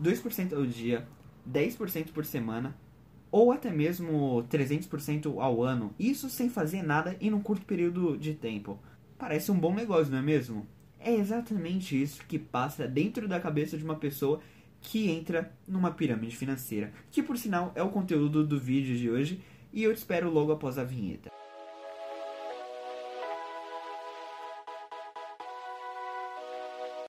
2% ao dia, 10% por semana ou até mesmo 300% ao ano. Isso sem fazer nada e num curto período de tempo. Parece um bom negócio, não é mesmo? É exatamente isso que passa dentro da cabeça de uma pessoa que entra numa pirâmide financeira, que por sinal é o conteúdo do vídeo de hoje e eu te espero logo após a vinheta.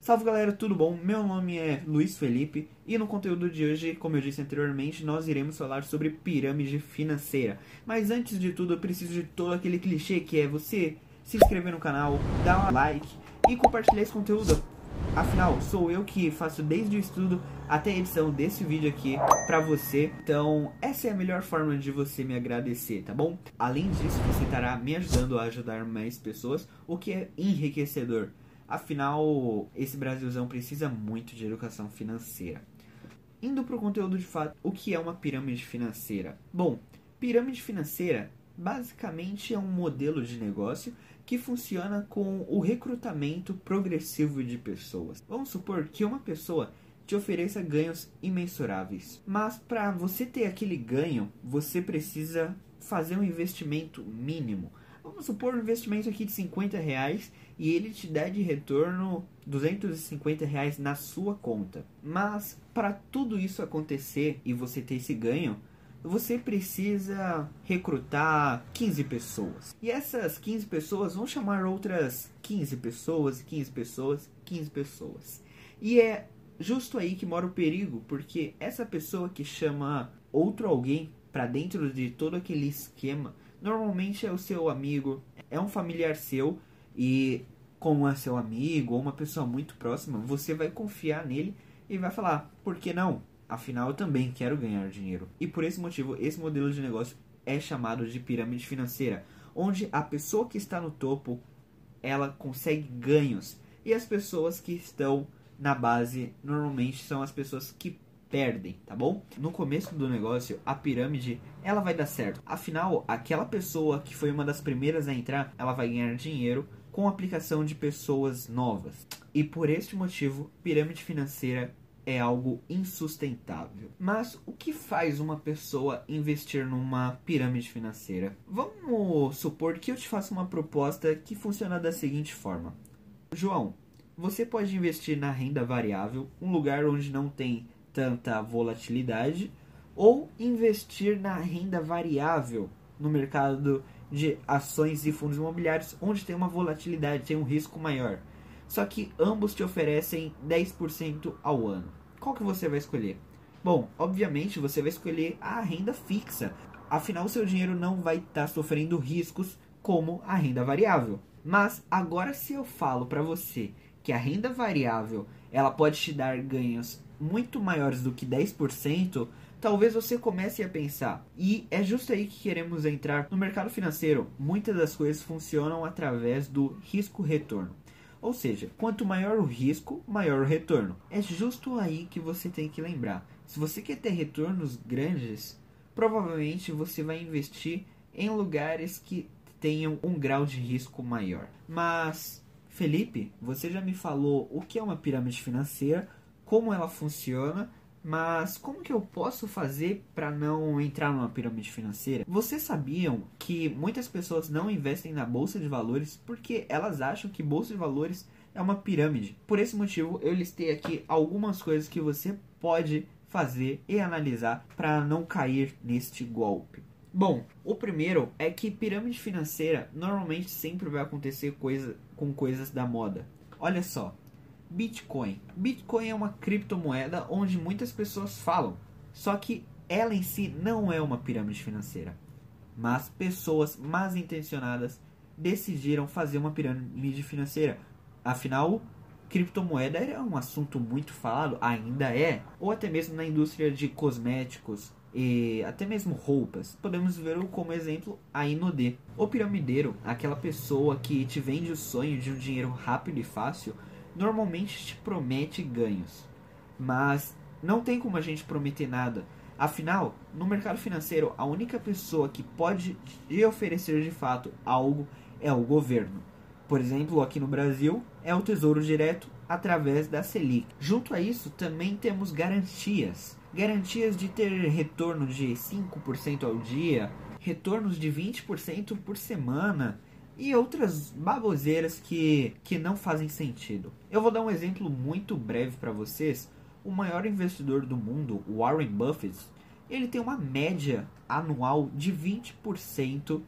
Salve galera, tudo bom? Meu nome é Luiz Felipe e no conteúdo de hoje, como eu disse anteriormente, nós iremos falar sobre pirâmide financeira. Mas antes de tudo, eu preciso de todo aquele clichê que é você se inscrever no canal, dar um like e compartilhar esse conteúdo. Afinal, sou eu que faço desde o estudo até a edição desse vídeo aqui pra você. Então, essa é a melhor forma de você me agradecer, tá bom? Além disso, você estará me ajudando a ajudar mais pessoas, o que é enriquecedor. Afinal, esse Brasilzão precisa muito de educação financeira. Indo para o conteúdo de fato, o que é uma pirâmide financeira? Bom, pirâmide financeira basicamente é um modelo de negócio que funciona com o recrutamento progressivo de pessoas. Vamos supor que uma pessoa te ofereça ganhos imensuráveis, mas para você ter aquele ganho, você precisa fazer um investimento mínimo. Vamos supor um investimento aqui de 50 reais e ele te dá de retorno 250 reais na sua conta. Mas para tudo isso acontecer e você ter esse ganho, você precisa recrutar 15 pessoas. E essas 15 pessoas vão chamar outras 15 pessoas, 15 pessoas, 15 pessoas. E é justo aí que mora o perigo, porque essa pessoa que chama outro alguém para dentro de todo aquele esquema normalmente é o seu amigo, é um familiar seu e como é seu amigo ou uma pessoa muito próxima, você vai confiar nele e vai falar: "Por que não? Afinal, eu também quero ganhar dinheiro". E por esse motivo, esse modelo de negócio é chamado de pirâmide financeira, onde a pessoa que está no topo, ela consegue ganhos e as pessoas que estão na base normalmente são as pessoas que perdem, tá bom? No começo do negócio, a pirâmide, ela vai dar certo. Afinal, aquela pessoa que foi uma das primeiras a entrar, ela vai ganhar dinheiro com a aplicação de pessoas novas. E por este motivo, pirâmide financeira é algo insustentável. Mas o que faz uma pessoa investir numa pirâmide financeira? Vamos supor que eu te faça uma proposta que funciona da seguinte forma: João, você pode investir na renda variável, um lugar onde não tem tanta volatilidade, ou investir na renda variável no mercado de ações e fundos imobiliários, onde tem uma volatilidade, tem um risco maior. Só que ambos te oferecem 10% ao ano. Qual que você vai escolher? Bom, obviamente você vai escolher a renda fixa. Afinal, seu dinheiro não vai estar tá sofrendo riscos como a renda variável. Mas agora se eu falo para você que a renda variável ela pode te dar ganhos muito maiores do que 10%, talvez você comece a pensar. E é justo aí que queremos entrar no mercado financeiro. Muitas das coisas funcionam através do risco-retorno. Ou seja, quanto maior o risco, maior o retorno. É justo aí que você tem que lembrar. Se você quer ter retornos grandes, provavelmente você vai investir em lugares que tenham um grau de risco maior. Mas, Felipe, você já me falou o que é uma pirâmide financeira, como ela funciona, mas como que eu posso fazer para não entrar numa pirâmide financeira? Vocês sabiam que muitas pessoas não investem na bolsa de valores porque elas acham que bolsa de valores é uma pirâmide. Por esse motivo, eu listei aqui algumas coisas que você pode fazer e analisar para não cair neste golpe. Bom, o primeiro é que pirâmide financeira normalmente sempre vai acontecer coisa, com coisas da moda. Olha só, Bitcoin. Bitcoin é uma criptomoeda onde muitas pessoas falam, só que ela em si não é uma pirâmide financeira. Mas pessoas mal intencionadas decidiram fazer uma pirâmide financeira. Afinal, criptomoeda é um assunto muito falado, ainda é, ou até mesmo na indústria de cosméticos e até mesmo roupas. Podemos ver como exemplo a Inodê. O piramideiro, aquela pessoa que te vende o sonho de um dinheiro rápido e fácil, normalmente te promete ganhos, mas não tem como a gente prometer nada. Afinal, no mercado financeiro, a única pessoa que pode te oferecer de fato algo é o governo. Por exemplo, aqui no Brasil é o Tesouro Direto através da Selic. Junto a isso, também temos garantias. Garantias de ter retorno de 5% ao dia, retornos de 20% por semana e outras baboseiras que, que não fazem sentido. Eu vou dar um exemplo muito breve para vocês. O maior investidor do mundo, Warren Buffett, ele tem uma média anual de 20%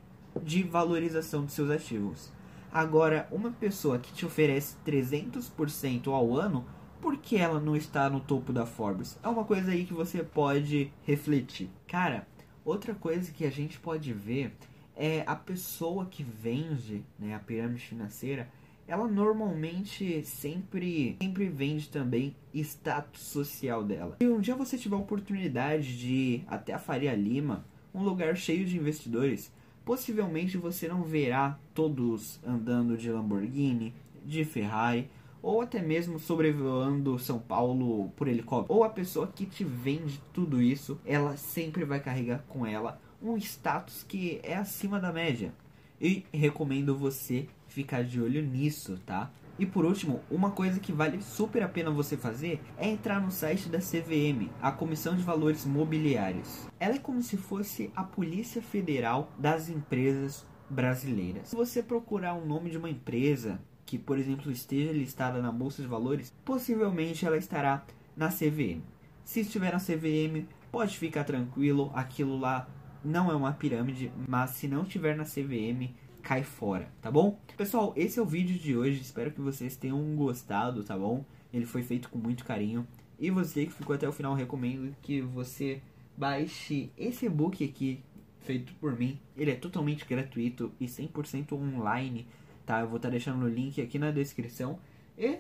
de valorização de seus ativos. Agora, uma pessoa que te oferece 300% ao ano, por que ela não está no topo da Forbes? É uma coisa aí que você pode refletir. Cara, outra coisa que a gente pode ver é a pessoa que vende né, a pirâmide financeira, ela normalmente sempre, sempre vende também status social dela. Se um dia você tiver a oportunidade de ir até a Faria Lima, um lugar cheio de investidores, possivelmente você não verá todos andando de Lamborghini, de Ferrari, ou até mesmo sobrevoando São Paulo por helicóptero. Ou a pessoa que te vende tudo isso, ela sempre vai carregar com ela um status que é acima da média. E recomendo você ficar de olho nisso, tá? E por último, uma coisa que vale super a pena você fazer é entrar no site da CVM, a Comissão de Valores Mobiliários. Ela é como se fosse a Polícia Federal das empresas brasileiras. Se você procurar o nome de uma empresa que, por exemplo, esteja listada na Bolsa de Valores, possivelmente ela estará na CVM. Se estiver na CVM, pode ficar tranquilo, aquilo lá não é uma pirâmide, mas se não estiver na CVM, cai fora, tá bom? Pessoal, esse é o vídeo de hoje, espero que vocês tenham gostado, tá bom? Ele foi feito com muito carinho. E você que ficou até o final, recomendo que você baixe esse e-book aqui, feito por mim. Ele é totalmente gratuito e 100% online, tá? Eu vou estar tá deixando o link aqui na descrição. E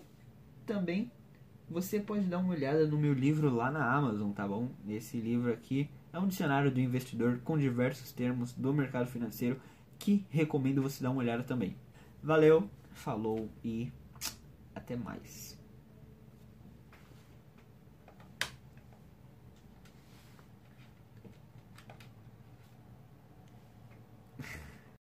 também você pode dar uma olhada no meu livro lá na Amazon, tá bom? Esse livro aqui é um dicionário do investidor com diversos termos do mercado financeiro que recomendo você dar uma olhada também. Valeu, falou e até mais.